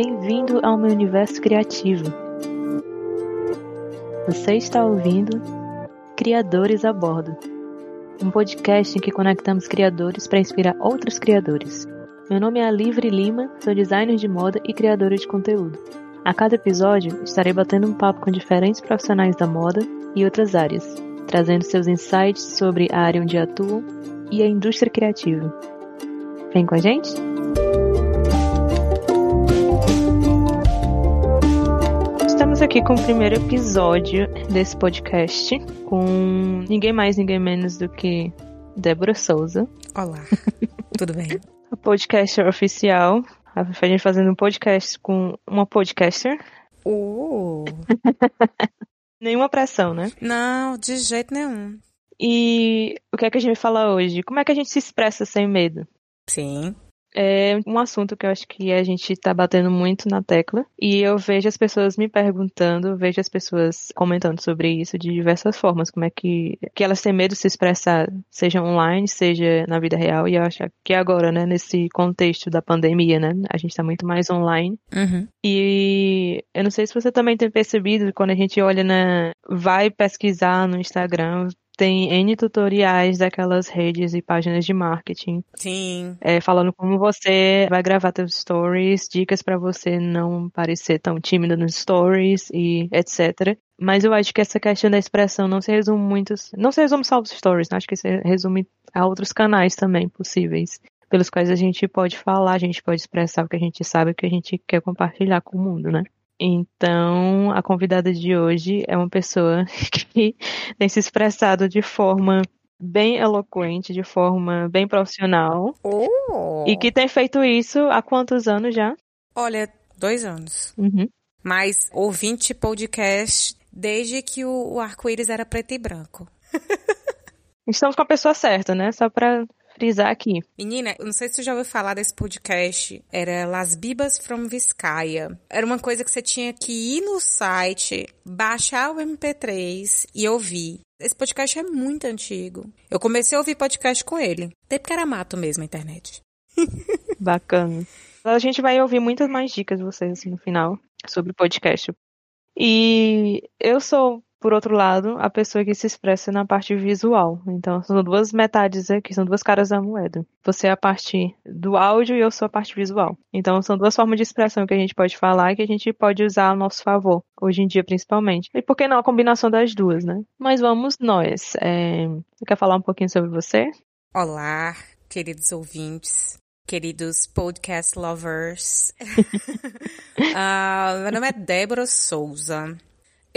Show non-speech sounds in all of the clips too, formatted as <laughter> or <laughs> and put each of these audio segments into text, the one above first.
Bem-vindo ao meu universo criativo. Você está ouvindo Criadores a Bordo, um podcast em que conectamos criadores para inspirar outros criadores. Meu nome é Livre Lima, sou designer de moda e criadora de conteúdo. A cada episódio, estarei batendo um papo com diferentes profissionais da moda e outras áreas, trazendo seus insights sobre a área onde atuam e a indústria criativa. Vem com a gente? Estamos aqui com o primeiro episódio desse podcast com ninguém mais, ninguém menos do que Débora Souza. Olá, tudo bem? A podcaster oficial. A gente fazendo um podcast com uma podcaster. Uh. <laughs> Nenhuma pressão, né? Não, de jeito nenhum. E o que é que a gente vai falar hoje? Como é que a gente se expressa sem medo? Sim. É um assunto que eu acho que a gente tá batendo muito na tecla. E eu vejo as pessoas me perguntando, vejo as pessoas comentando sobre isso de diversas formas. Como é que, que elas têm medo de se expressar, seja online, seja na vida real. E eu acho que agora, né, nesse contexto da pandemia, né, a gente tá muito mais online. Uhum. E eu não sei se você também tem percebido, quando a gente olha na. vai pesquisar no Instagram, tem N tutoriais daquelas redes e páginas de marketing. Sim. É, falando como você vai gravar seus stories, dicas para você não parecer tão tímido nos stories e etc. Mas eu acho que essa questão da expressão não se resume muito, não se resume só aos stories, né? acho que se resume a outros canais também possíveis, pelos quais a gente pode falar, a gente pode expressar o que a gente sabe, o que a gente quer compartilhar com o mundo, né? Então, a convidada de hoje é uma pessoa <laughs> que tem se expressado de forma bem eloquente, de forma bem profissional. Oh. E que tem feito isso há quantos anos já? Olha, dois anos. Uhum. Mas ouvinte podcast desde que o, o arco-íris era preto e branco. <laughs> Estamos com a pessoa certa, né? Só pra frisar aqui. Menina, eu não sei se você já ouviu falar desse podcast. Era Las Bibas from Vizcaya. Era uma coisa que você tinha que ir no site, baixar o MP3 e ouvir. Esse podcast é muito antigo. Eu comecei a ouvir podcast com ele. Até porque era mato mesmo a internet. <laughs> Bacana. A gente vai ouvir muitas mais dicas de vocês assim, no final sobre podcast. E eu sou por outro lado, a pessoa que se expressa na parte visual. Então, são duas metades aqui, são duas caras da moeda. Você é a parte do áudio e eu sou a parte visual. Então, são duas formas de expressão que a gente pode falar e que a gente pode usar a nosso favor, hoje em dia principalmente. E por que não a combinação das duas, né? Mas vamos nós. É... Você quer falar um pouquinho sobre você? Olá, queridos ouvintes queridos podcast lovers. uh, <laughs> <laughs> meu nome é Débora Souza.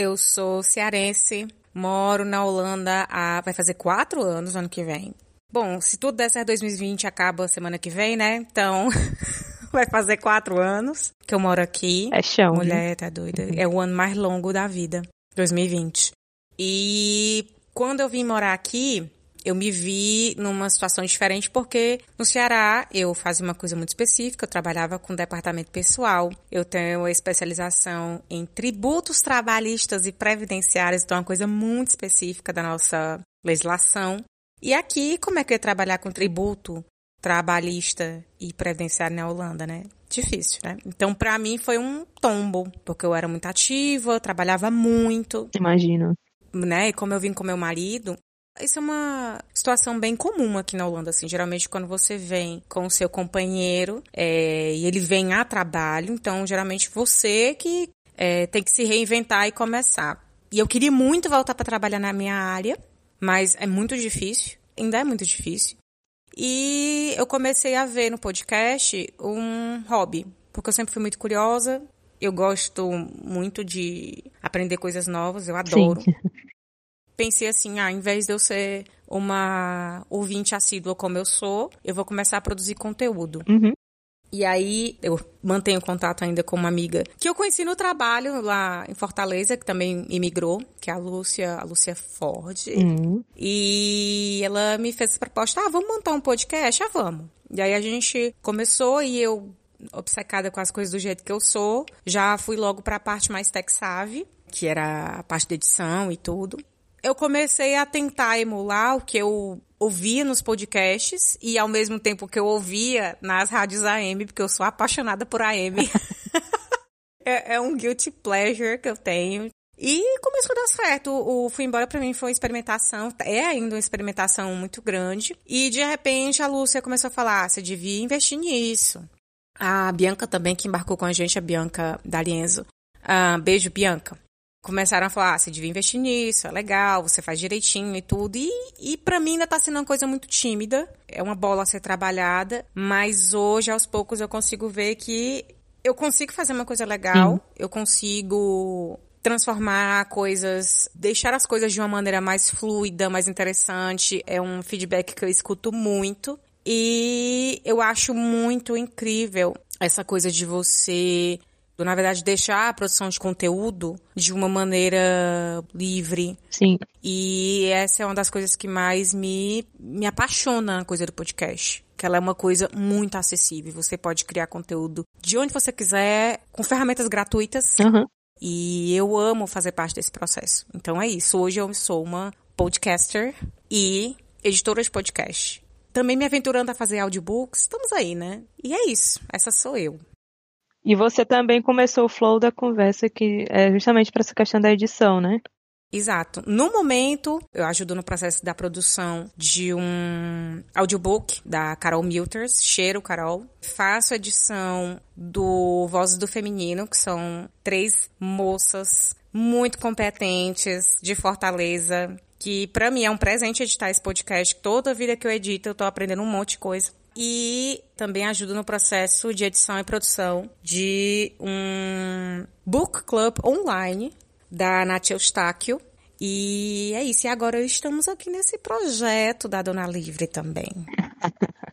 Eu sou cearense, moro na Holanda há. vai fazer quatro anos no ano que vem. Bom, se tudo der certo, 2020 acaba semana que vem, né? Então, <laughs> vai fazer quatro anos que eu moro aqui. É chão. Mulher, né? tá doida. É o ano mais longo da vida, 2020. E quando eu vim morar aqui, eu me vi numa situação diferente porque no Ceará eu fazia uma coisa muito específica, eu trabalhava com departamento pessoal, eu tenho especialização em tributos trabalhistas e previdenciários, então é uma coisa muito específica da nossa legislação. E aqui, como é que eu ia trabalhar com tributo trabalhista e previdenciário na Holanda, né? Difícil, né? Então, para mim foi um tombo, porque eu era muito ativa, eu trabalhava muito. Imagino. Né? E como eu vim com meu marido, isso é uma situação bem comum aqui na Holanda, assim. Geralmente, quando você vem com o seu companheiro é, e ele vem a trabalho, então, geralmente, você que é, tem que se reinventar e começar. E eu queria muito voltar para trabalhar na minha área, mas é muito difícil. Ainda é muito difícil. E eu comecei a ver no podcast um hobby, porque eu sempre fui muito curiosa. Eu gosto muito de aprender coisas novas, eu adoro. Sim. <laughs> pensei assim, ah, em vez de eu ser uma ouvinte assídua como eu sou, eu vou começar a produzir conteúdo. Uhum. E aí eu mantenho contato ainda com uma amiga que eu conheci no trabalho lá em Fortaleza, que também imigrou, que é a Lúcia, a Lúcia Ford. Uhum. E ela me fez essa proposta, ah, vamos montar um podcast? Ah, vamos. E aí a gente começou e eu, obcecada com as coisas do jeito que eu sou, já fui logo para a parte mais tech-savvy, que era a parte de edição e tudo eu comecei a tentar emular o que eu ouvia nos podcasts e ao mesmo tempo que eu ouvia nas rádios AM, porque eu sou apaixonada por AM. <laughs> É, é um guilty pleasure que eu tenho. E começou a dar certo. O Fui Embora pra mim foi uma experimentação, é ainda uma experimentação muito grande. E de repente a Lúcia começou a falar: ah, você devia investir nisso. A Bianca também, que embarcou com a gente, a Bianca D'Alienzo. Ah, beijo, Bianca. Começaram a falar: ah, você devia investir nisso, é legal, você faz direitinho e tudo. E, e para mim ainda tá sendo uma coisa muito tímida. É uma bola a ser trabalhada. Mas hoje, aos poucos, eu consigo ver que eu consigo fazer uma coisa legal, eu consigo transformar coisas, deixar as coisas de uma maneira mais fluida, mais interessante. É um feedback que eu escuto muito. E eu acho muito incrível essa coisa de você, na verdade, deixar a produção de conteúdo de uma maneira livre. Sim. E essa é uma das coisas que mais me, me apaixona na coisa do podcast que ela é uma coisa muito acessível. Você pode criar conteúdo de onde você quiser, com ferramentas gratuitas. Uhum. E eu amo fazer parte desse processo. Então é isso. Hoje eu sou uma podcaster e editora de podcast. Também me aventurando a fazer audiobooks. Estamos aí, né? E é isso. Essa sou eu. E você também começou o flow da conversa que é justamente para essa questão da edição, né? Exato. No momento, eu ajudo no processo da produção de um audiobook da Carol Milters, Cheiro Carol. Faço edição do Vozes do Feminino, que são três moças muito competentes de Fortaleza, que para mim é um presente editar esse podcast. Toda vida que eu edito, eu tô aprendendo um monte de coisa. E também ajudo no processo de edição e produção de um book club online da Nath Eustáquio. E é isso. E agora estamos aqui nesse projeto da Dona Livre também. <laughs>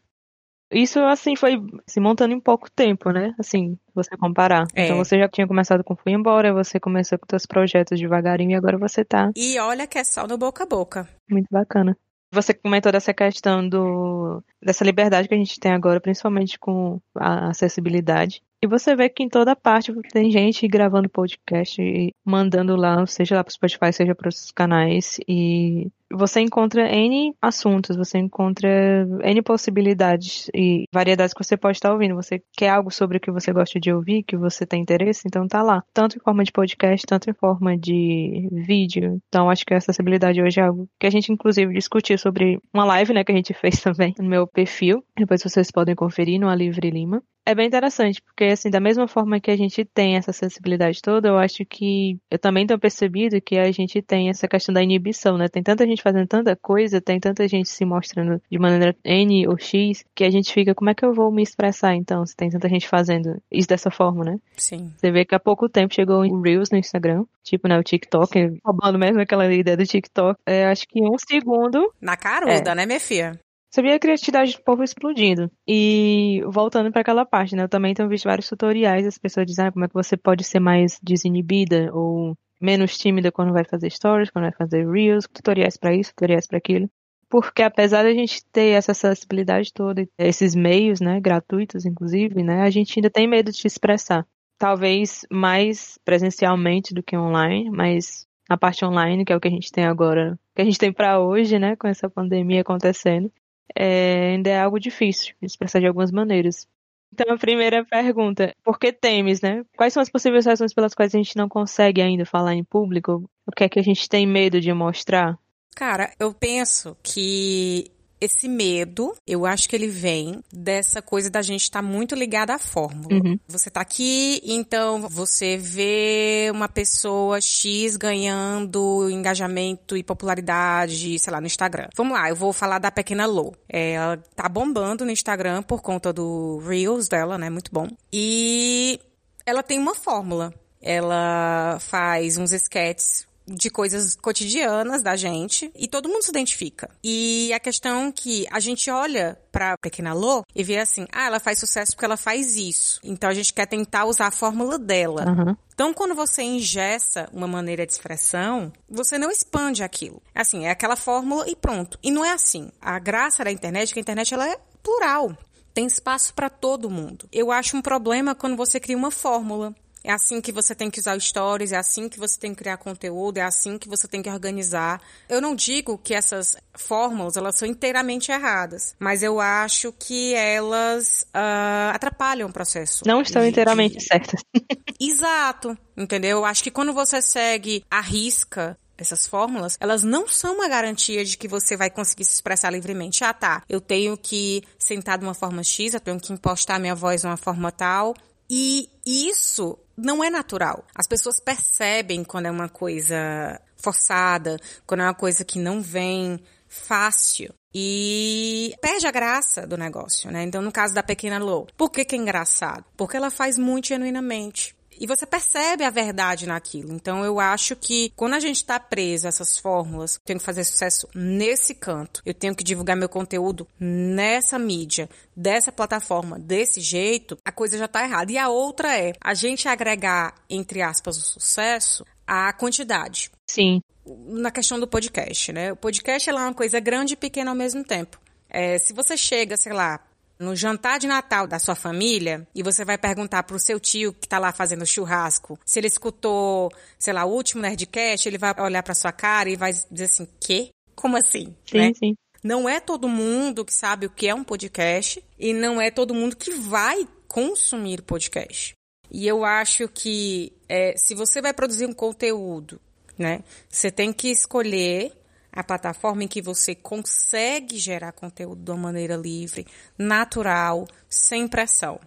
Isso, assim, foi se montando em pouco tempo, né? Assim, você comparar. É. Então você já tinha começado com Fui Embora, você começou com seus projetos devagarinho e agora você tá. E olha que é só no boca a boca. Muito bacana. Você comentou dessa questão do, dessa liberdade que a gente tem agora, principalmente com a acessibilidade. E você vê que em toda parte tem gente gravando podcast e mandando lá, seja lá para o Spotify, seja para os canais. E você encontra N assuntos, você encontra N possibilidades e variedades que você pode estar ouvindo. Você quer algo sobre o que você gosta de ouvir, que você tem interesse, então tá lá. Tanto em forma de podcast, tanto em forma de vídeo. Então acho que a acessibilidade hoje é algo que a gente inclusive discutiu sobre uma live, né, que a gente <laughs> fez também no meu perfil. Depois vocês podem conferir no Alivre Lima é bem interessante, porque assim, da mesma forma que a gente tem essa sensibilidade toda, eu acho que eu também tenho percebido que a gente tem essa questão da inibição, né? Tem tanta gente fazendo tanta coisa, tem tanta gente se mostrando de maneira N ou X, que a gente fica, como é que eu vou me expressar então, se tem tanta gente fazendo isso dessa forma, né? Sim. Você vê que há pouco tempo chegou o Reels no Instagram, tipo, né, o TikTok, roubando mesmo aquela ideia do TikTok. É, acho que um segundo. Na caruda, é. né, minha filha? Vê a criatividade do povo explodindo. E voltando para aquela parte, né? Eu também tenho visto vários tutoriais, as pessoas dizem ah, como é que você pode ser mais desinibida ou menos tímida quando vai fazer stories, quando vai fazer reels, tutoriais para isso, tutoriais para aquilo. Porque apesar de a gente ter essa acessibilidade toda, esses meios, né, gratuitos inclusive, né, a gente ainda tem medo de se expressar. Talvez mais presencialmente do que online, mas na parte online, que é o que a gente tem agora, que a gente tem para hoje, né, com essa pandemia acontecendo, é, ainda é algo difícil de expressar de algumas maneiras. Então, a primeira pergunta, por que temes, né? Quais são as possíveis razões pelas quais a gente não consegue ainda falar em público? O que é que a gente tem medo de mostrar? Cara, eu penso que esse medo, eu acho que ele vem dessa coisa da gente estar tá muito ligada à fórmula. Uhum. Você tá aqui, então você vê uma pessoa X ganhando engajamento e popularidade, sei lá, no Instagram. Vamos lá, eu vou falar da pequena Lô. É, ela tá bombando no Instagram por conta do Reels dela, né? Muito bom. E ela tem uma fórmula. Ela faz uns sketches de coisas cotidianas da gente e todo mundo se identifica. E a questão que a gente olha pra Pequena Lô e vê assim, ah, ela faz sucesso porque ela faz isso. Então a gente quer tentar usar a fórmula dela. Uhum. Então, quando você ingessa uma maneira de expressão, você não expande aquilo. Assim, é aquela fórmula e pronto. E não é assim. A graça da internet é que a internet ela é plural. Tem espaço para todo mundo. Eu acho um problema quando você cria uma fórmula é assim que você tem que usar stories, é assim que você tem que criar conteúdo, é assim que você tem que organizar. Eu não digo que essas fórmulas elas são inteiramente erradas, mas eu acho que elas uh, atrapalham o processo. Não estão de, inteiramente de... certas. <laughs> Exato, entendeu? Eu acho que quando você segue a risca essas fórmulas, elas não são uma garantia de que você vai conseguir se expressar livremente. Ah, tá, eu tenho que sentar de uma forma X, eu tenho que impostar minha voz de uma forma tal. E isso não é natural. As pessoas percebem quando é uma coisa forçada, quando é uma coisa que não vem fácil. E perde a graça do negócio, né? Então, no caso da Pequena Lou, por que, que é engraçado? Porque ela faz muito genuinamente. E você percebe a verdade naquilo. Então eu acho que quando a gente está preso a essas fórmulas, eu tenho que fazer sucesso nesse canto, eu tenho que divulgar meu conteúdo nessa mídia, dessa plataforma, desse jeito, a coisa já está errada. E a outra é a gente agregar, entre aspas, o sucesso à quantidade. Sim. Na questão do podcast, né? O podcast é uma coisa grande e pequena ao mesmo tempo. É, se você chega, sei lá, no jantar de Natal da sua família e você vai perguntar pro seu tio que tá lá fazendo churrasco se ele escutou, sei lá, o último Nerdcast, ele vai olhar pra sua cara e vai dizer assim, quê? Como assim? Sim, né? sim. Não é todo mundo que sabe o que é um podcast e não é todo mundo que vai consumir podcast. E eu acho que é, se você vai produzir um conteúdo, né, você tem que escolher a plataforma em que você consegue gerar conteúdo de uma maneira livre, natural, sem pressão.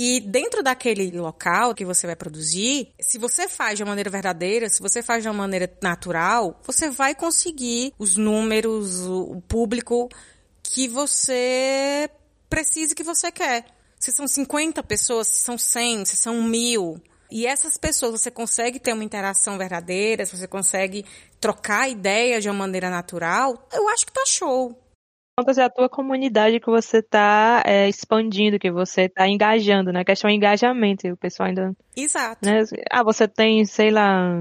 E dentro daquele local que você vai produzir, se você faz de uma maneira verdadeira, se você faz de uma maneira natural, você vai conseguir os números, o público que você precisa que você quer. Se são 50 pessoas, se são 100, se são mil, e essas pessoas, você consegue ter uma interação verdadeira, você consegue trocar ideias de uma maneira natural, eu acho que tá show. Quanto é a tua comunidade que você tá é, expandindo, que você tá engajando, né? A questão é engajamento, e o pessoal ainda... Exato. Né? Ah, você tem, sei lá,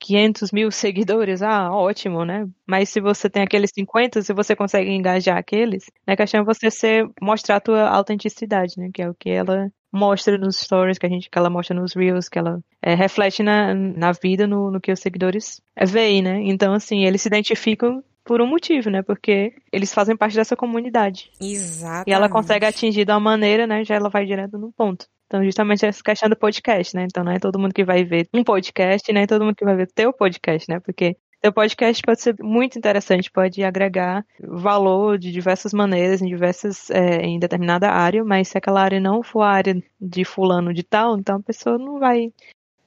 500 mil seguidores, ah, ótimo, né? Mas se você tem aqueles 50, se você consegue engajar aqueles, né? A questão é você ser, mostrar a tua autenticidade, né? Que é o que ela mostra nos stories, que a gente, que ela mostra nos reels, que ela é, reflete na, na vida, no, no que os seguidores veem, né? Então, assim, eles se identificam por um motivo, né? Porque eles fazem parte dessa comunidade. Exato. E ela consegue atingir de uma maneira, né? Já ela vai direto no ponto. Então, justamente essa questão do podcast, né? Então, não é todo mundo que vai ver um podcast, nem todo mundo que vai ver teu podcast, né? Porque teu podcast pode ser muito interessante, pode agregar valor de diversas maneiras, em diversas, é, em determinada área, mas se aquela área não for a área de fulano de tal, então a pessoa não vai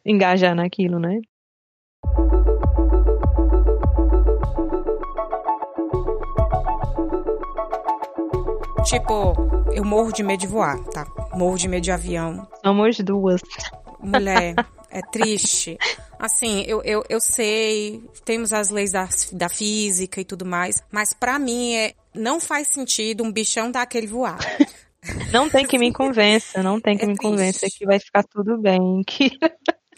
engajar naquilo, né? Tipo, eu morro de medo de voar, tá? Morro de medo de avião. Somos duas. Mulher, <laughs> é triste. Assim, eu, eu, eu sei, temos as leis da, da física e tudo mais, mas para mim é, não faz sentido um bichão daquele voar. <laughs> Não tem que me convença, não tem que é me convença que vai ficar tudo bem. Que...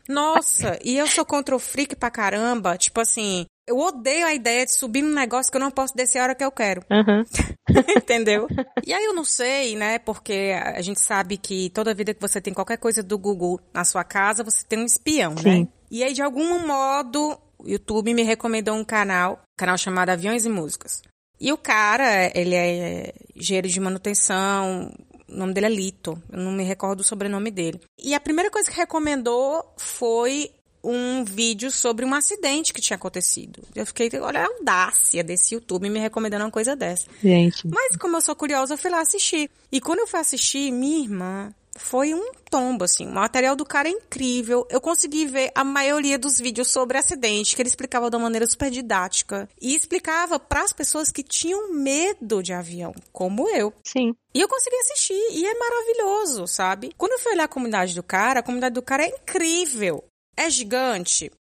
Nossa, e eu sou contra o freak pra caramba. Tipo assim, eu odeio a ideia de subir num negócio que eu não posso descer a hora que eu quero. Uhum. <laughs> Entendeu? E aí eu não sei, né? Porque a gente sabe que toda vida que você tem qualquer coisa do Google na sua casa, você tem um espião, né? Sim. né? E aí, de algum modo, o YouTube me recomendou um canal, um canal chamado Aviões e Músicas. E o cara, ele é engenheiro de manutenção, o nome dele é Lito, eu não me recordo o sobrenome dele. E a primeira coisa que recomendou foi um vídeo sobre um acidente que tinha acontecido. Eu fiquei, olha a audácia desse YouTube me recomendando uma coisa dessa. Gente. Mas como eu sou curiosa, eu fui lá assistir. E quando eu fui assistir, minha irmã foi um tombo, assim. O material do cara é incrível. Eu consegui ver a maioria dos vídeos sobre acidente, que ele explicava de uma maneira super didática. E explicava para as pessoas que tinham medo de avião, como eu. Sim. E eu consegui assistir. E é maravilhoso, sabe? Quando eu fui olhar a comunidade do cara, a comunidade do cara é incrível é gigante?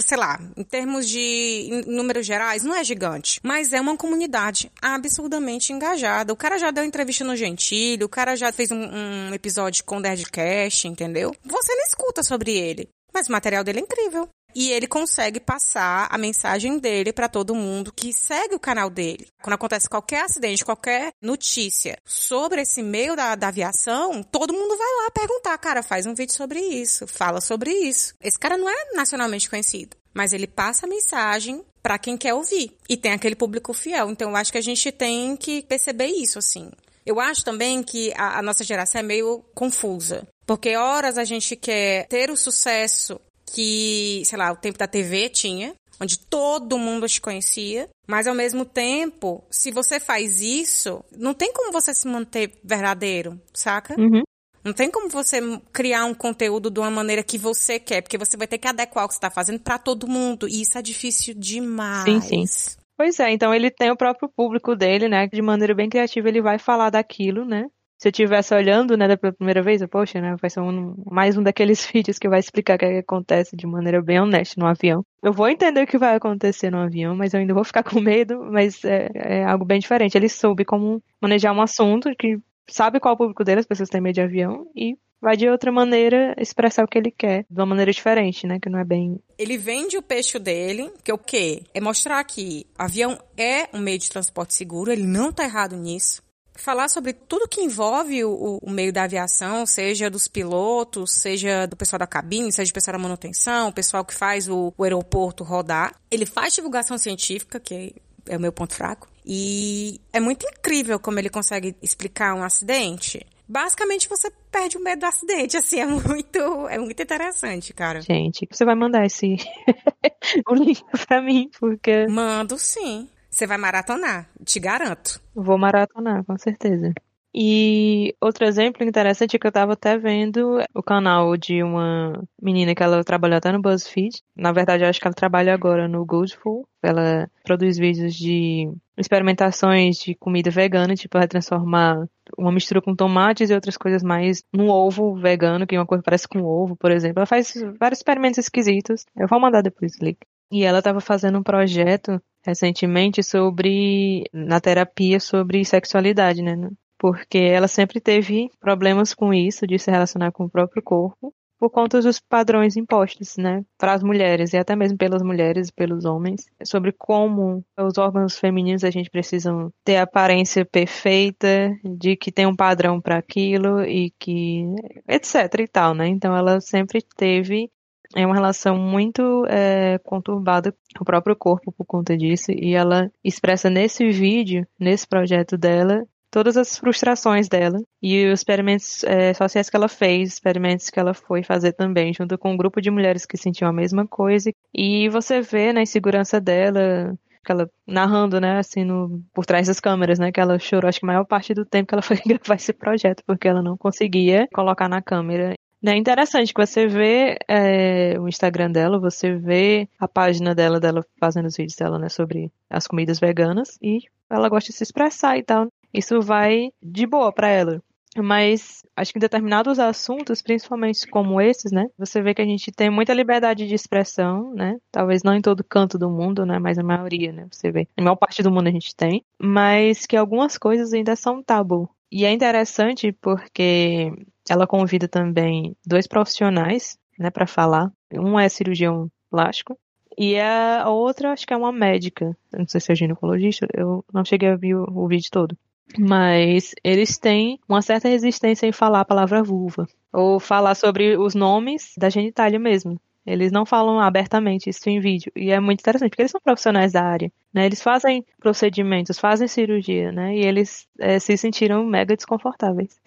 sei lá, em termos de números gerais, não é gigante, mas é uma comunidade absurdamente engajada. O cara já deu entrevista no Gentilho, o cara já fez um, um episódio com o Nerdcast, entendeu? Você não escuta sobre ele, mas o material dele é incrível. E ele consegue passar a mensagem dele para todo mundo que segue o canal dele. Quando acontece qualquer acidente, qualquer notícia sobre esse meio da, da aviação, todo mundo vai lá perguntar, cara, faz um vídeo sobre isso, fala sobre isso. Esse cara não é nacionalmente conhecido, mas ele passa a mensagem para quem quer ouvir e tem aquele público fiel. Então eu acho que a gente tem que perceber isso assim. Eu acho também que a, a nossa geração é meio confusa. Porque horas a gente quer ter o sucesso que, sei lá, o tempo da TV tinha, onde todo mundo te conhecia, mas ao mesmo tempo, se você faz isso, não tem como você se manter verdadeiro, saca? Uhum. Não tem como você criar um conteúdo de uma maneira que você quer, porque você vai ter que adequar o que você está fazendo para todo mundo, e isso é difícil demais. Sim, sim. Pois é, então ele tem o próprio público dele, né? De maneira bem criativa ele vai falar daquilo, né? Se eu estivesse olhando, né, pela primeira vez, eu, poxa, né, vai ser um, mais um daqueles <laughs> vídeos que vai explicar o que, é que, acontece de maneira bem honesta no avião. Eu vou entender o que vai acontecer no avião, mas eu ainda vou ficar <laughs> com medo, mas é, é algo bem diferente. Ele soube como manejar um assunto que sabe qual é o público dele, as pessoas têm medo de avião, e vai de outra maneira expressar o que ele quer, de uma maneira diferente, né? Que não é bem. Ele vende o peixe dele, que é o quê? É mostrar que avião é um meio de transporte seguro, ele não tá errado nisso falar sobre tudo que envolve o, o, meio da aviação, seja dos pilotos, seja do pessoal da cabine, seja do pessoal da manutenção, o pessoal que faz o, o aeroporto rodar. Ele faz divulgação científica, que é o meu ponto fraco. E é muito incrível como ele consegue explicar um acidente. Basicamente, você perde o medo do acidente, assim, é muito, é muito interessante, cara. Gente, você vai mandar esse <laughs> o link pra mim, porque... Mando sim. Você vai maratonar, te garanto. Vou maratonar, com certeza. E outro exemplo interessante é que eu estava até vendo o canal de uma menina que ela trabalhou até no BuzzFeed. Na verdade, eu acho que ela trabalha agora no Goodful. Ela produz vídeos de experimentações de comida vegana, tipo, ela transformar uma mistura com tomates e outras coisas mais no ovo vegano, que uma coisa parece com ovo, por exemplo. Ela faz vários experimentos esquisitos. Eu vou mandar depois o link. E ela estava fazendo um projeto recentemente sobre na terapia sobre sexualidade, né? Porque ela sempre teve problemas com isso de se relacionar com o próprio corpo por conta dos padrões impostos, né, para as mulheres e até mesmo pelas mulheres e pelos homens, sobre como os órgãos femininos a gente precisa ter a aparência perfeita, de que tem um padrão para aquilo e que etc e tal, né? Então ela sempre teve é uma relação muito é, conturbada com o próprio corpo por conta disso, e ela expressa nesse vídeo, nesse projeto dela, todas as frustrações dela e os experimentos é, sociais que ela fez, experimentos que ela foi fazer também, junto com um grupo de mulheres que sentiam a mesma coisa. E você vê na insegurança dela, ela narrando, né, assim, no, por trás das câmeras, né, que ela chorou, acho que a maior parte do tempo que ela foi <laughs> gravar esse projeto, porque ela não conseguia colocar na câmera. É interessante que você vê é, o Instagram dela, você vê a página dela, dela fazendo os vídeos dela, né, sobre as comidas veganas e ela gosta de se expressar e tal. Isso vai de boa para ela. Mas acho que em determinados assuntos, principalmente como esses, né, você vê que a gente tem muita liberdade de expressão, né? Talvez não em todo canto do mundo, né, mas a maioria, né, você vê. A maior parte do mundo a gente tem, mas que algumas coisas ainda são tabu. E é interessante porque ela convida também dois profissionais, né, para falar. Um é cirurgião plástico e a outra acho que é uma médica. não sei se é ginecologista, eu não cheguei a ver o, o vídeo todo. Mas eles têm uma certa resistência em falar a palavra vulva. Ou falar sobre os nomes da genitália mesmo. Eles não falam abertamente isso em vídeo. E é muito interessante, porque eles são profissionais da área. Né? Eles fazem procedimentos, fazem cirurgia, né? E eles é, se sentiram mega desconfortáveis.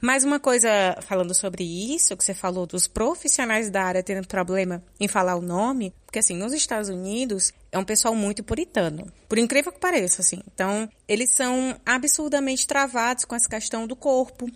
Mais uma coisa falando sobre isso, que você falou dos profissionais da área tendo problema em falar o nome, porque assim, nos Estados Unidos é um pessoal muito puritano, por incrível que pareça, assim. Então, eles são absurdamente travados com essa questão do corpo,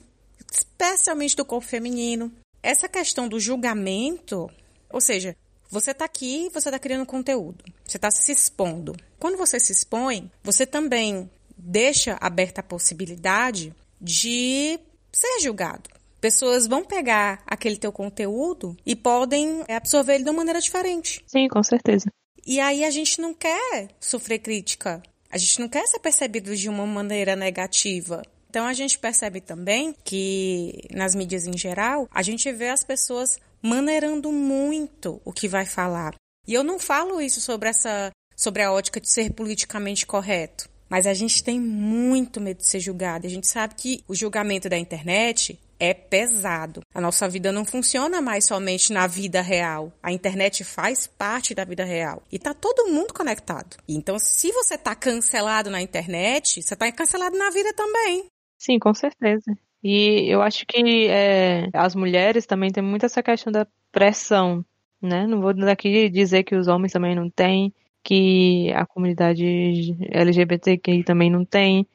especialmente do corpo feminino. Essa questão do julgamento, ou seja, você está aqui, você está criando conteúdo, você está se expondo. Quando você se expõe, você também deixa aberta a possibilidade de ser julgado. Pessoas vão pegar aquele teu conteúdo e podem absorver ele de uma maneira diferente. Sim, com certeza. E aí a gente não quer sofrer crítica. A gente não quer ser percebido de uma maneira negativa. Então a gente percebe também que nas mídias em geral, a gente vê as pessoas maneirando muito o que vai falar. E eu não falo isso sobre essa sobre a ótica de ser politicamente correto. Mas a gente tem muito medo de ser julgado. A gente sabe que o julgamento da internet é pesado. A nossa vida não funciona mais somente na vida real. A internet faz parte da vida real. E tá todo mundo conectado. Então, se você tá cancelado na internet, você tá cancelado na vida também. Sim, com certeza. E eu acho que é, as mulheres também têm muito essa questão da pressão, né? Não vou daqui dizer que os homens também não têm, que a comunidade LGBTQI também não tem,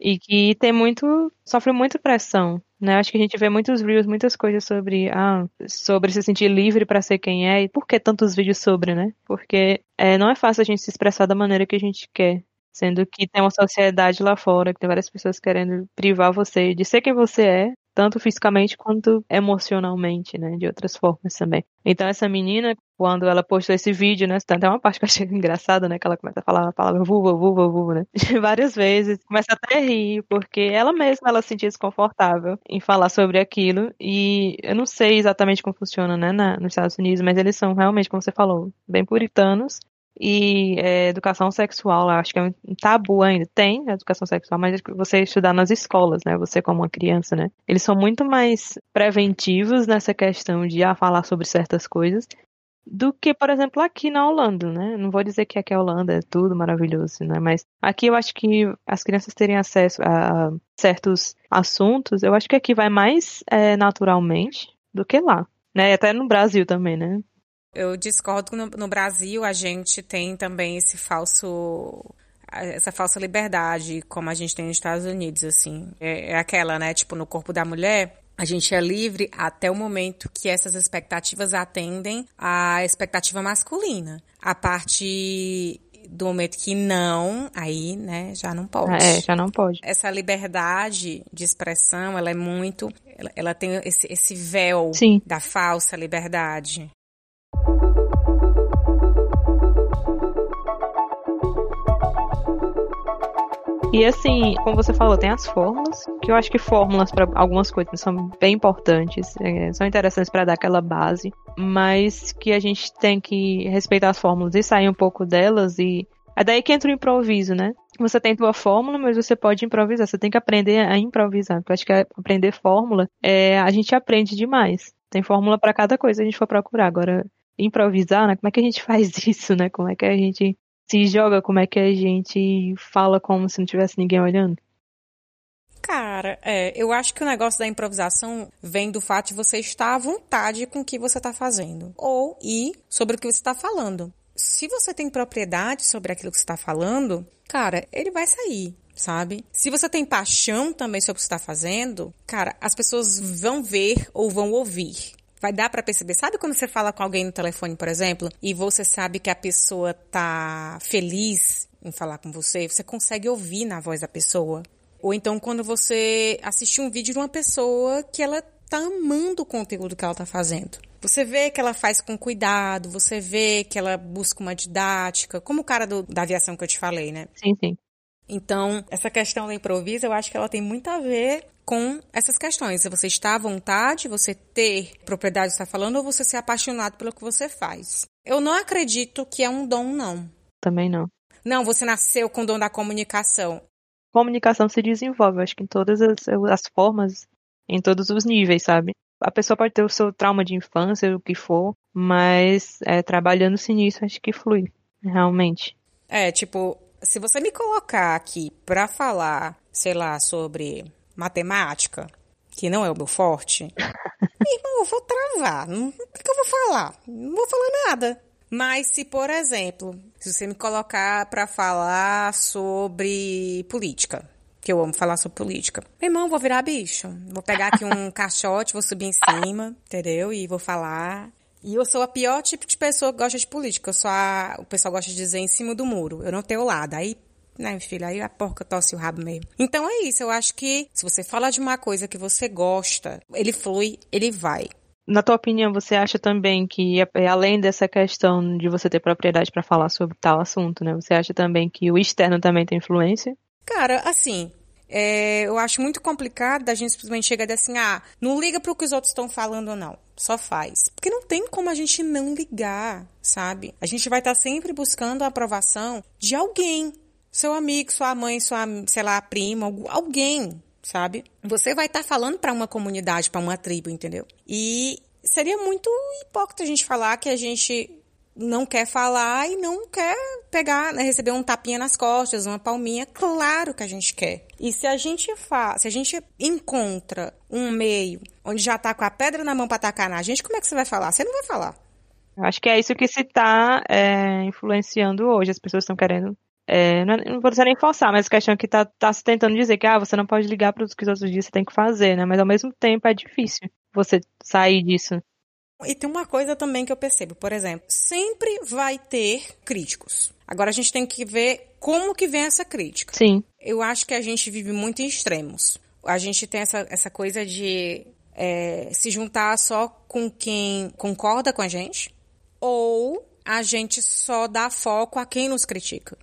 e que tem muito, sofre muita pressão, né? Acho que a gente vê muitos reels, muitas coisas sobre, ah, sobre se sentir livre para ser quem é, e por que tantos vídeos sobre, né? Porque é, não é fácil a gente se expressar da maneira que a gente quer. Sendo que tem uma sociedade lá fora, que tem várias pessoas querendo privar você de ser quem você é, tanto fisicamente quanto emocionalmente, né, de outras formas também. Então essa menina, quando ela postou esse vídeo, né, tem até uma parte que eu achei <laughs> engraçada, né, que ela começa a falar a palavra vulva, vulva, vulva, né, <laughs> várias vezes, começa até a rir, porque ela mesma, ela se sentia desconfortável em falar sobre aquilo, e eu não sei exatamente como funciona, né, na, nos Estados Unidos, mas eles são realmente, como você falou, bem puritanos, e é, educação sexual, acho que é um tabu ainda. Tem educação sexual, mas você estudar nas escolas, né? Você como uma criança, né? Eles são muito mais preventivos nessa questão de ah, falar sobre certas coisas do que, por exemplo, aqui na Holanda, né? Não vou dizer que aqui a Holanda é tudo maravilhoso, né? Mas aqui eu acho que as crianças terem acesso a certos assuntos, eu acho que aqui vai mais é, naturalmente do que lá, né? Até no Brasil também, né? Eu discordo que no, no Brasil a gente tem também esse falso essa falsa liberdade, como a gente tem nos Estados Unidos, assim. É, é, aquela, né? Tipo, no corpo da mulher, a gente é livre até o momento que essas expectativas atendem à expectativa masculina. A partir do momento que não, aí, né, já não pode. É, já não pode. Essa liberdade de expressão, ela é muito. Ela, ela tem esse, esse véu Sim. da falsa liberdade. E assim, como você falou, tem as fórmulas, que eu acho que fórmulas para algumas coisas são bem importantes, é, são interessantes para dar aquela base, mas que a gente tem que respeitar as fórmulas e sair um pouco delas e é daí que entra o improviso, né? Você tem tua fórmula, mas você pode improvisar. Você tem que aprender a improvisar. Porque eu acho que aprender fórmula, é, a gente aprende demais. Tem fórmula para cada coisa que a gente for procurar. Agora, improvisar, né? Como é que a gente <laughs> faz isso, né? Como é que a gente se joga, como é que a gente fala como se não tivesse ninguém olhando? Cara, é, eu acho que o negócio da improvisação vem do fato de você estar à vontade com o que você está fazendo. Ou e sobre o que você está falando. Se você tem propriedade sobre aquilo que você está falando, cara, ele vai sair sabe? Se você tem paixão também sobre o que está fazendo, cara, as pessoas vão ver ou vão ouvir vai dar para perceber. Sabe quando você fala com alguém no telefone, por exemplo, e você sabe que a pessoa tá feliz em falar com você, você consegue ouvir na voz da pessoa. Ou então quando você assiste um vídeo de uma pessoa que ela tá amando o conteúdo que ela tá fazendo. Você vê que ela faz com cuidado, você vê que ela busca uma didática, como o cara do, da aviação que eu te falei, né? Sim, sim. Então, essa questão do improviso, eu acho que ela tem muito a ver com essas questões. Se você está à vontade, você ter propriedade de estar falando, ou você ser apaixonado pelo que você faz. Eu não acredito que é um dom, não. Também não. Não, você nasceu com o dom da comunicação. Comunicação se desenvolve, acho que em todas as, as formas, em todos os níveis, sabe? A pessoa pode ter o seu trauma de infância, o que for, mas é, trabalhando-se nisso, acho que flui, realmente. É, tipo, se você me colocar aqui para falar, sei lá, sobre matemática, que não é o meu forte, <laughs> irmão, eu vou travar. o que eu vou falar? Não vou falar nada. Mas se, por exemplo, se você me colocar para falar sobre política, que eu amo falar sobre política. Meu irmão, vou virar bicho. Vou pegar aqui um <laughs> caixote, vou subir em cima, entendeu? E vou falar. E eu sou a pior tipo de pessoa que gosta de política. Eu sou a. O pessoal gosta de dizer em cima do muro. Eu não tenho lado. Aí, né, filha, aí a porca tosse o rabo mesmo. Então é isso. Eu acho que se você fala de uma coisa que você gosta, ele flui, ele vai. Na tua opinião, você acha também que, é, além dessa questão de você ter propriedade para falar sobre tal assunto, né? Você acha também que o externo também tem influência? Cara, assim, é, eu acho muito complicado a gente simplesmente chegar e dizer assim, ah, não liga para o que os outros estão falando ou não. Só faz. Porque não tem como a gente não ligar, sabe? A gente vai estar tá sempre buscando a aprovação de alguém. Seu amigo, sua mãe, sua, sei lá, prima, alguém, sabe? Você vai estar tá falando para uma comunidade, para uma tribo, entendeu? E seria muito hipócrita a gente falar que a gente não quer falar e não quer pegar, né, receber um tapinha nas costas, uma palminha, claro que a gente quer. E se a gente faz, se a gente encontra um meio onde já tá com a pedra na mão para atacar na gente, como é que você vai falar? Você não vai falar. Acho que é isso que se tá é, influenciando hoje. As pessoas estão querendo. É, não, é, não vou dizer nem forçar, mas a questão é que tá, tá se tentando dizer que ah, você não pode ligar para os que os outros dias você tem que fazer, né? Mas ao mesmo tempo é difícil você sair disso. E tem uma coisa também que eu percebo, por exemplo, sempre vai ter críticos. Agora a gente tem que ver como que vem essa crítica. Sim. Eu acho que a gente vive muito em extremos. A gente tem essa, essa coisa de é, se juntar só com quem concorda com a gente, ou a gente só dá foco a quem nos critica.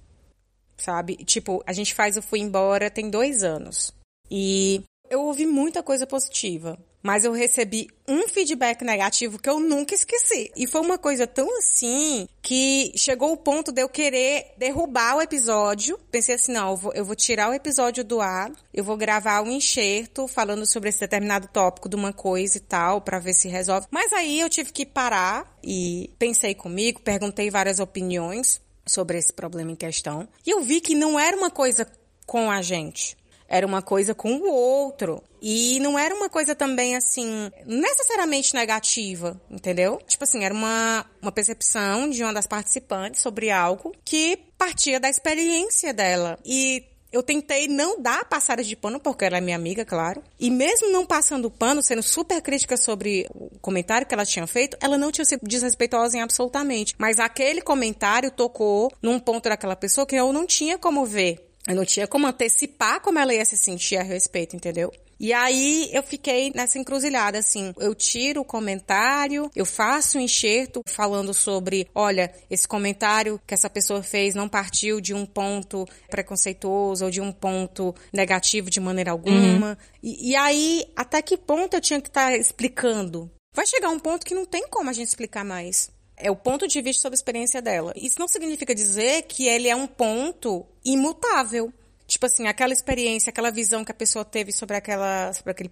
Sabe? Tipo, a gente faz o Fui Embora tem dois anos. E eu ouvi muita coisa positiva mas eu recebi um feedback negativo que eu nunca esqueci. E foi uma coisa tão assim que chegou o ponto de eu querer derrubar o episódio. Pensei assim, não, eu vou, eu vou tirar o episódio do ar, eu vou gravar um enxerto falando sobre esse determinado tópico de uma coisa e tal, para ver se resolve. Mas aí eu tive que parar e pensei comigo, perguntei várias opiniões sobre esse problema em questão. E eu vi que não era uma coisa com a gente era uma coisa com o outro. E não era uma coisa também assim, necessariamente negativa, entendeu? Tipo assim, era uma, uma percepção de uma das participantes sobre algo que partia da experiência dela. E eu tentei não dar passada de pano, porque ela é minha amiga, claro. E mesmo não passando pano, sendo super crítica sobre o comentário que ela tinha feito, ela não tinha sido desrespeitosa em absolutamente. Mas aquele comentário tocou num ponto daquela pessoa que eu não tinha como ver. Eu não tinha como antecipar como ela ia se sentir a respeito, entendeu? E aí eu fiquei nessa encruzilhada, assim, eu tiro o comentário, eu faço um enxerto falando sobre, olha, esse comentário que essa pessoa fez não partiu de um ponto preconceituoso ou de um ponto negativo de maneira alguma. Uhum. E, e, aí, até que ponto eu tinha que estar tá explicando? Vai chegar um ponto que não tem como a gente explicar mais é o ponto de vista sobre a experiência dela. Isso não significa dizer que ele é um ponto imutável. Tipo assim, aquela experiência, aquela visão que a pessoa teve sobre, aquela, sobre aquele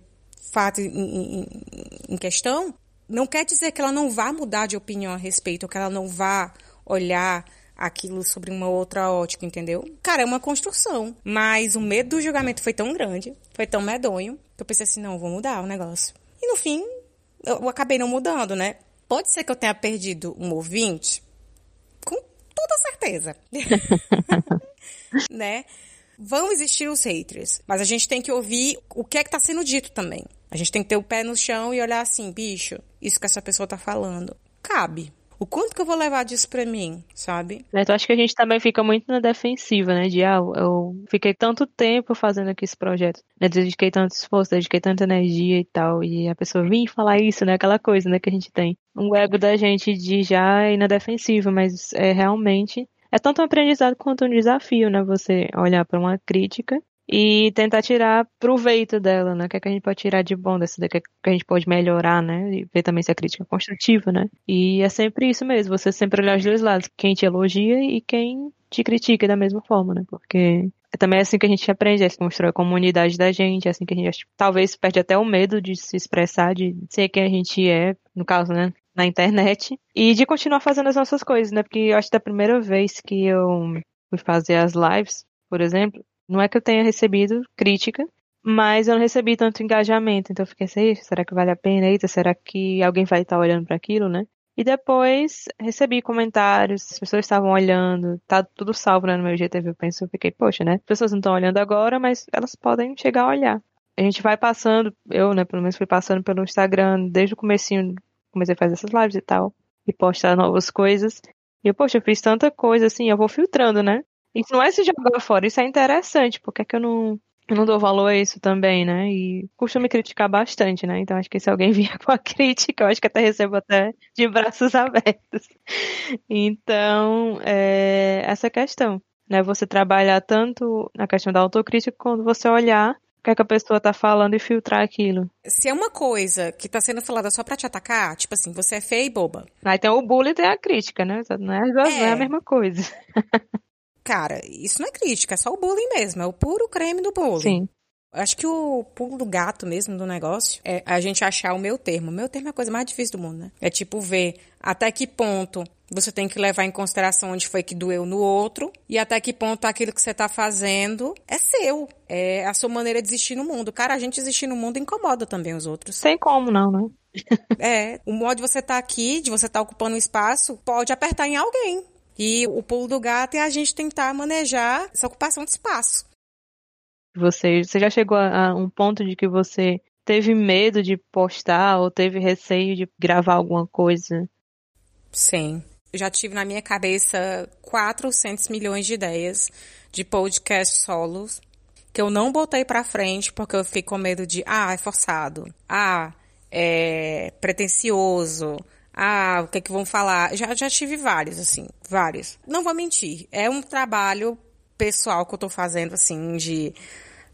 fato em, em, em questão, não quer dizer que ela não vá mudar de opinião a respeito, ou que ela não vá olhar aquilo sobre uma outra ótica, entendeu? Cara, é uma construção. Mas o medo do julgamento foi tão grande, foi tão medonho, que eu pensei assim, não, vou mudar o negócio. E no fim, eu acabei não mudando, né? Pode ser que eu tenha perdido um ouvinte, com toda certeza. <laughs> né? Vão existir os haters, mas a gente tem que ouvir o que é que tá sendo dito também. A gente tem que ter o pé no chão e olhar assim, bicho, isso que essa pessoa tá falando, cabe o quanto que eu vou levar disso pra mim, sabe? É, então acho que a gente também fica muito na defensiva, né? De, ah, eu fiquei tanto tempo fazendo aqui esse projeto, né? Dediquei tanto esforço, dediquei tanta energia e tal, e a pessoa vir falar isso, né? Aquela coisa, né? Que a gente tem. O ego da gente de já ir na defensiva, mas é realmente é tanto um aprendizado quanto um desafio, né? Você olhar para uma crítica e tentar tirar proveito dela, né? O que, é que a gente pode tirar de bom dessa daqui, o que, a gente pode melhorar, né? E ver também se a crítica é construtiva, né? E é sempre isso mesmo, você sempre olhar os dois lados, quem te elogia e quem te critica da mesma forma, né? Porque é também assim que a gente aprende, é se mostrar a comunidade da gente, é assim que a gente talvez perde até o medo de se expressar, de ser quem a gente é, no caso, né? Na internet, e de continuar fazendo as nossas coisas, né? Porque eu acho que da primeira vez que eu fui fazer as lives, por exemplo, não é que eu tenha recebido crítica, mas eu não recebi tanto engajamento. Então eu fiquei assim, será que vale a pena? Eita, será que alguém vai estar olhando para aquilo, né? E depois recebi comentários, as pessoas estavam olhando, tá tudo salvo né, no meu GTV. Eu penso, eu fiquei, poxa, né? As pessoas não estão olhando agora, mas elas podem chegar a olhar. A gente vai passando, eu, né, pelo menos fui passando pelo Instagram desde o comecinho, comecei a fazer essas lives e tal, e postar novas coisas. E eu, poxa, eu fiz tanta coisa assim, eu vou filtrando, né? Isso não é se jogar fora, isso é interessante, porque é que eu não, eu não dou valor a isso também, né? E costumo me criticar bastante, né? Então acho que se alguém <laughs> vier com a crítica, eu acho que até recebo até de braços <laughs> abertos. Então, é, essa questão, né? Você trabalhar tanto na questão da autocrítica quando você olhar o que, é que a pessoa tá falando e filtrar aquilo. Se é uma coisa que tá sendo falada só pra te atacar, tipo assim, você é feia e boba. Aí tem o bullying e tem a crítica, né? Não é, não é a É. mesma coisa. <laughs> Cara, isso não é crítica, é só o bullying mesmo, é o puro creme do bullying. Sim. Acho que o pulo do gato mesmo do negócio é a gente achar o meu termo. O meu termo é a coisa mais difícil do mundo, né? É tipo ver até que ponto você tem que levar em consideração onde foi que doeu no outro e até que ponto aquilo que você tá fazendo é seu. É a sua maneira de existir no mundo. Cara, a gente existir no mundo incomoda também os outros. Tem como não, né? É, o modo de você estar aqui, de você estar ocupando um espaço, pode apertar em alguém. E o pulo do gato é a gente tentar manejar essa ocupação de espaço. Você, você já chegou a, a um ponto de que você teve medo de postar ou teve receio de gravar alguma coisa? Sim. Eu já tive na minha cabeça 400 milhões de ideias de podcast solos que eu não botei pra frente porque eu fiquei com medo de, ah, é forçado. Ah, é pretencioso. Ah, o que é que vão falar? Já, já tive vários, assim, vários. Não vou mentir, é um trabalho pessoal que eu tô fazendo, assim, de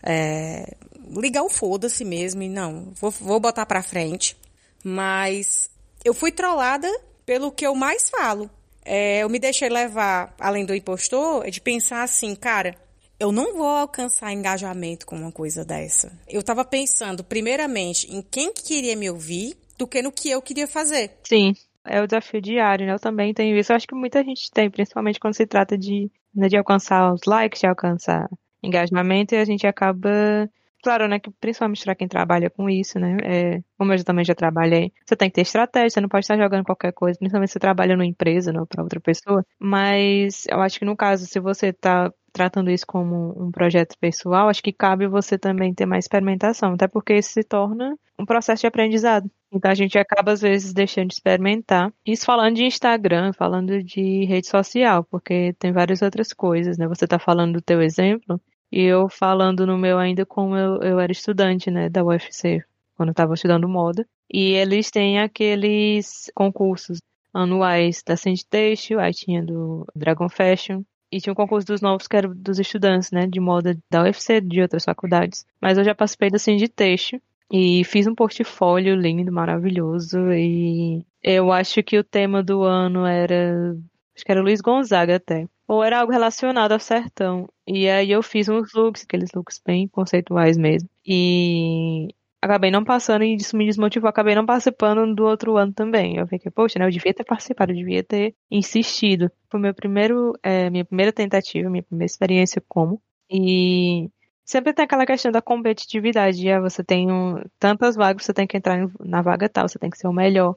é, ligar o foda-se mesmo e não, vou, vou botar pra frente. Mas eu fui trollada pelo que eu mais falo. É, eu me deixei levar, além do impostor, de pensar assim, cara, eu não vou alcançar engajamento com uma coisa dessa. Eu tava pensando, primeiramente, em quem que queria me ouvir do que no que eu queria fazer. Sim, é o desafio diário, né? Eu também tenho isso. Eu acho que muita gente tem, principalmente quando se trata de, né, de alcançar os likes, de alcançar engajamento, e a gente acaba. Claro, né, que principalmente para quem trabalha com isso, né, é, como eu também já trabalhei, você tem que ter estratégia, você não pode estar jogando qualquer coisa, principalmente se você trabalha numa empresa, não para outra pessoa, mas eu acho que no caso, se você está tratando isso como um projeto pessoal, acho que cabe você também ter mais experimentação, até porque isso se torna um processo de aprendizado. Então a gente acaba às vezes deixando de experimentar. Isso falando de Instagram, falando de rede social, porque tem várias outras coisas, né? Você está falando do teu exemplo, e eu falando no meu ainda como eu, eu era estudante, né, da UFC, quando eu estava estudando moda. E eles têm aqueles concursos anuais da Sandy Têxtil, aí tinha do Dragon Fashion, e tinha um concurso dos novos que era dos estudantes, né, de moda da UFC, de outras faculdades. Mas eu já participei da Sandy Têxtil e fiz um portfólio lindo, maravilhoso, e eu acho que o tema do ano era, acho que era Luiz Gonzaga até. Ou era algo relacionado ao sertão. E aí eu fiz uns looks, aqueles looks bem conceituais mesmo. E acabei não passando e isso me desmotivou. Acabei não participando do outro ano também. Eu fiquei, poxa, né? Eu devia ter participado, eu devia ter insistido. Foi meu primeiro, é, minha primeira tentativa, minha primeira experiência como. E sempre tem aquela questão da competitividade. Ah, você tem um, tantas vagas, você tem que entrar na vaga tal, você tem que ser o melhor.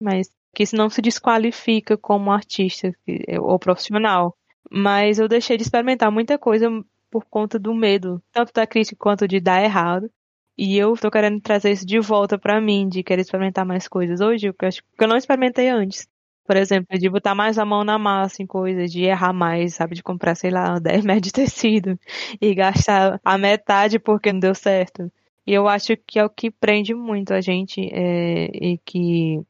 Mas que isso não se desqualifica como artista ou profissional. Mas eu deixei de experimentar muita coisa por conta do medo, tanto da crítica quanto de dar errado. E eu tô querendo trazer isso de volta pra mim, de querer experimentar mais coisas hoje, porque eu acho que eu não experimentei antes. Por exemplo, de botar mais a mão na massa em coisas, de errar mais, sabe? De comprar, sei lá, <laughs> 10 metros de tecido e gastar a metade porque não deu certo. E eu acho que é o que prende muito a gente é, e que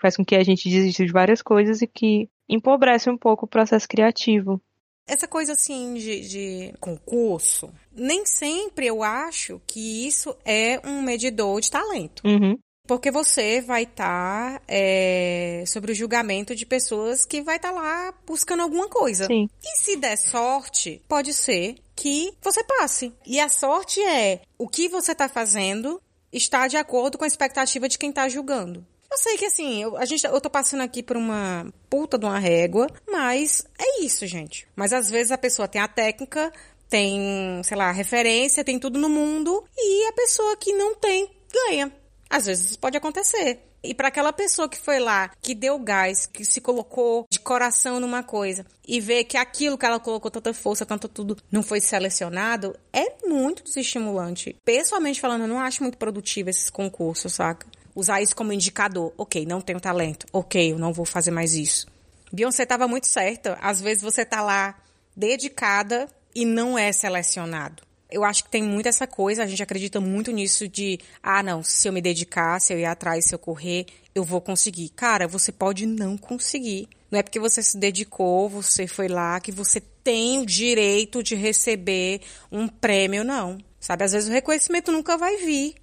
faz com que a gente desista de várias coisas e que empobrece um pouco o processo criativo. Essa coisa assim de, de, concurso, nem sempre eu acho que isso é um medidor de talento. Uhum. Porque você vai estar tá, é, sobre o julgamento de pessoas que vai estar tá lá buscando alguma coisa. Sim. E se der sorte, pode ser que você passe. E a sorte é o que você está fazendo está de acordo com a expectativa de quem está julgando. Eu sei que assim, eu, a gente, eu tô passando aqui por uma puta de uma régua, mas é isso, gente. Mas às vezes a pessoa tem a técnica, tem, sei lá, referência, tem tudo no mundo, e a pessoa que não tem, ganha. Às vezes isso pode acontecer. E para aquela pessoa que foi lá, que deu gás, que se colocou de coração numa coisa e vê que aquilo que ela colocou tanta força, tanto tudo, não foi selecionado, é muito desestimulante. Pessoalmente falando, eu não acho muito produtivo esses concursos, saca? Usar isso como indicador. Ok, não tenho talento. Ok, eu não vou fazer mais isso. Beyoncé estava muito certa. Às vezes você tá lá dedicada e não é selecionado eu acho que tem muito essa coisa, a gente acredita muito nisso de, ah, não, se eu me dedicar, se eu ir atrás, se eu correr, eu vou conseguir. Cara, você pode não conseguir. Não é porque você se dedicou, você foi lá, que você tem o direito de receber um prêmio, não. Sabe, às vezes o reconhecimento nunca vai vir.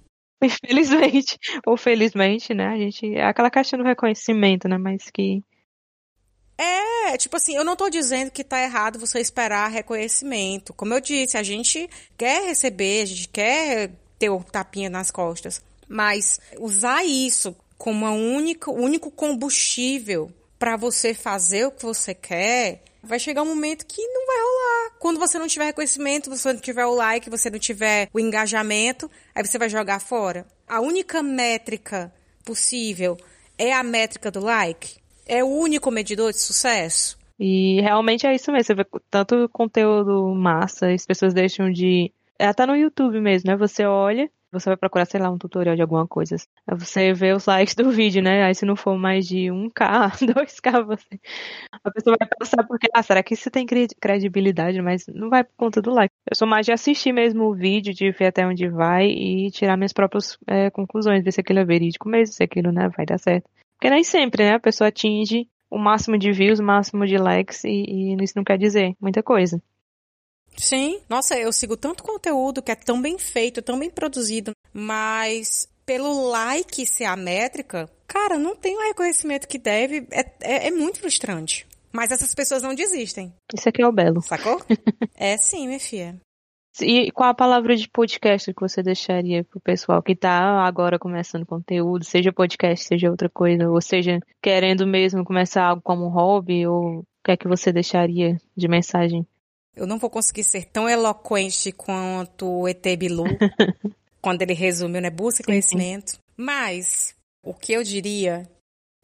Infelizmente, <laughs> ou felizmente, né? A gente. É aquela questão do reconhecimento, né? Mas que. É, tipo assim, eu não tô dizendo que tá errado você esperar reconhecimento. Como eu disse, a gente quer receber, a gente quer ter o tapinha nas costas. Mas usar isso como a única, o único combustível para você fazer o que você quer, vai chegar um momento que não vai rolar. Quando você não tiver reconhecimento, você não tiver o like, você não tiver o engajamento, aí você vai jogar fora. A única métrica possível é a métrica do like? É o único medidor de sucesso? E realmente é isso mesmo. Você vê tanto conteúdo massa, as pessoas deixam de. É até no YouTube mesmo, né? Você olha, você vai procurar, sei lá, um tutorial de alguma coisa. Você vê os likes do vídeo, né? Aí se não for mais de 1K, 2K, <laughs> você. A pessoa vai pensar porque, ah, será que isso tem credibilidade? Mas não vai por conta do like. Eu sou mais de assistir mesmo o vídeo, de ver até onde vai e tirar minhas próprias é, conclusões, ver se aquilo é verídico mesmo, se aquilo né, vai dar certo. Porque nem sempre, né? A pessoa atinge o máximo de views, o máximo de likes e, e isso não quer dizer muita coisa. Sim. Nossa, eu sigo tanto conteúdo que é tão bem feito, tão bem produzido, mas pelo like ser a métrica, cara, não tem o reconhecimento que deve, é, é, é muito frustrante. Mas essas pessoas não desistem. Isso aqui é o belo. Sacou? <laughs> é sim, minha filha. E qual a palavra de podcast que você deixaria pro pessoal que tá agora começando conteúdo, seja podcast, seja outra coisa, ou seja, querendo mesmo começar algo como um hobby, ou o que é que você deixaria de mensagem? Eu não vou conseguir ser tão eloquente quanto o ET Bilu, <laughs> quando ele resumiu, né? Busca conhecimento. Mas, o que eu diria,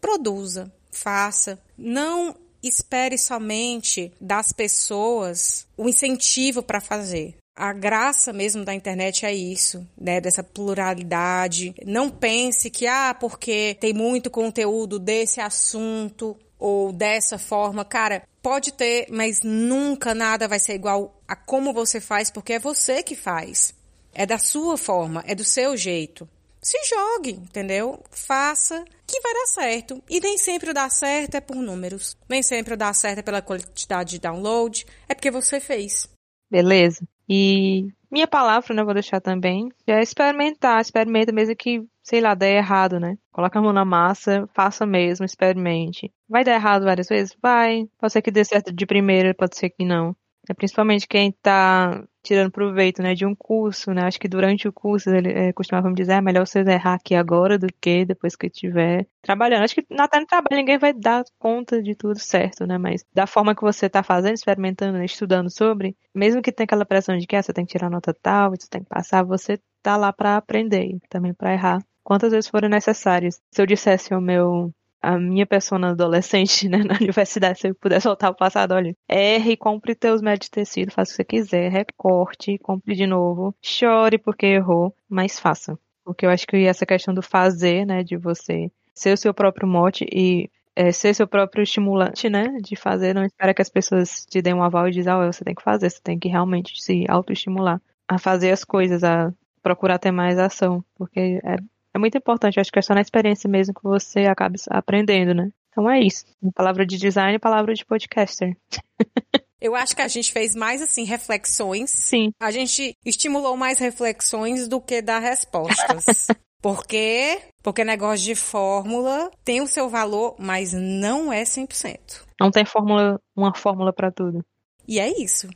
produza, faça. Não espere somente das pessoas o incentivo para fazer. A graça mesmo da internet é isso, né? Dessa pluralidade. Não pense que, ah, porque tem muito conteúdo desse assunto ou dessa forma. Cara, Pode ter, mas nunca nada vai ser igual a como você faz, porque é você que faz. É da sua forma, é do seu jeito. Se jogue, entendeu? Faça que vai dar certo. E nem sempre dar certo é por números. Nem sempre o dar certo é pela quantidade de download. É porque você fez. Beleza. E minha palavra, né, vou deixar também, é experimentar, experimenta mesmo que, sei lá, dê errado, né? Coloca a mão na massa, faça mesmo, experimente. Vai dar errado várias vezes? Vai. Pode ser que dê certo de primeira, pode ser que não. É principalmente quem está tirando proveito, né, de um curso, né? Acho que durante o curso ele é, costumava me dizer, é melhor você errar aqui agora do que depois que estiver trabalhando. Acho que até no trabalho ninguém vai dar conta de tudo certo, né? Mas da forma que você está fazendo, experimentando, né, estudando sobre, mesmo que tenha aquela pressão de que ah, você tem que tirar nota tal, você tem que passar, você tá lá para aprender também para errar quantas vezes forem necessárias. Se eu dissesse ao meu a minha persona adolescente, né, na universidade, se eu pudesse voltar ao passado, olha, erre, compre teus médios de tecido, faça o que você quiser, recorte, compre de novo, chore porque errou, mas faça. Porque eu acho que essa questão do fazer, né, de você ser o seu próprio mote e é, ser seu próprio estimulante, né, de fazer, não espera que as pessoas te deem um aval e dizem, ah, você tem que fazer, você tem que realmente se autoestimular a fazer as coisas, a procurar ter mais ação, porque é é muito importante. Acho que é só na experiência mesmo que você acaba aprendendo, né? Então é isso. Palavra de design e palavra de podcaster. <laughs> Eu acho que a gente fez mais assim reflexões. Sim. A gente estimulou mais reflexões do que dar respostas. <laughs> Por quê? Porque negócio de fórmula tem o seu valor, mas não é 100%. Não tem fórmula, uma fórmula para tudo. E é isso.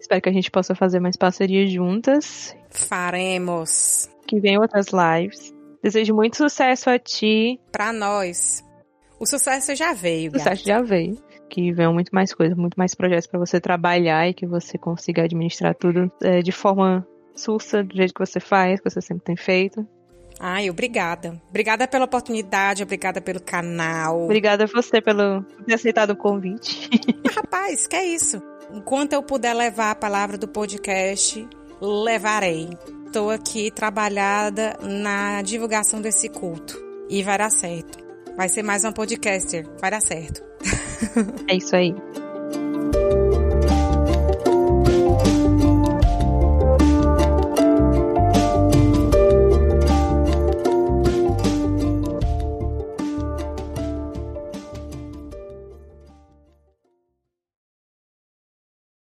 Espero que a gente possa fazer mais parcerias juntas. Faremos. Que venham outras lives. Desejo muito sucesso a ti. Pra nós. O sucesso já veio, O sucesso já veio. Que venham muito mais coisas, muito mais projetos para você trabalhar e que você consiga administrar tudo é, de forma sussa, do jeito que você faz, que você sempre tem feito. Ai, obrigada. Obrigada pela oportunidade, obrigada pelo canal. Obrigada a você pelo ter aceitado o convite. <laughs> Rapaz, que é isso. Enquanto eu puder levar a palavra do podcast, levarei estou aqui trabalhada na divulgação desse culto. E vai dar certo. Vai ser mais um podcaster. Vai dar certo. <laughs> é isso aí.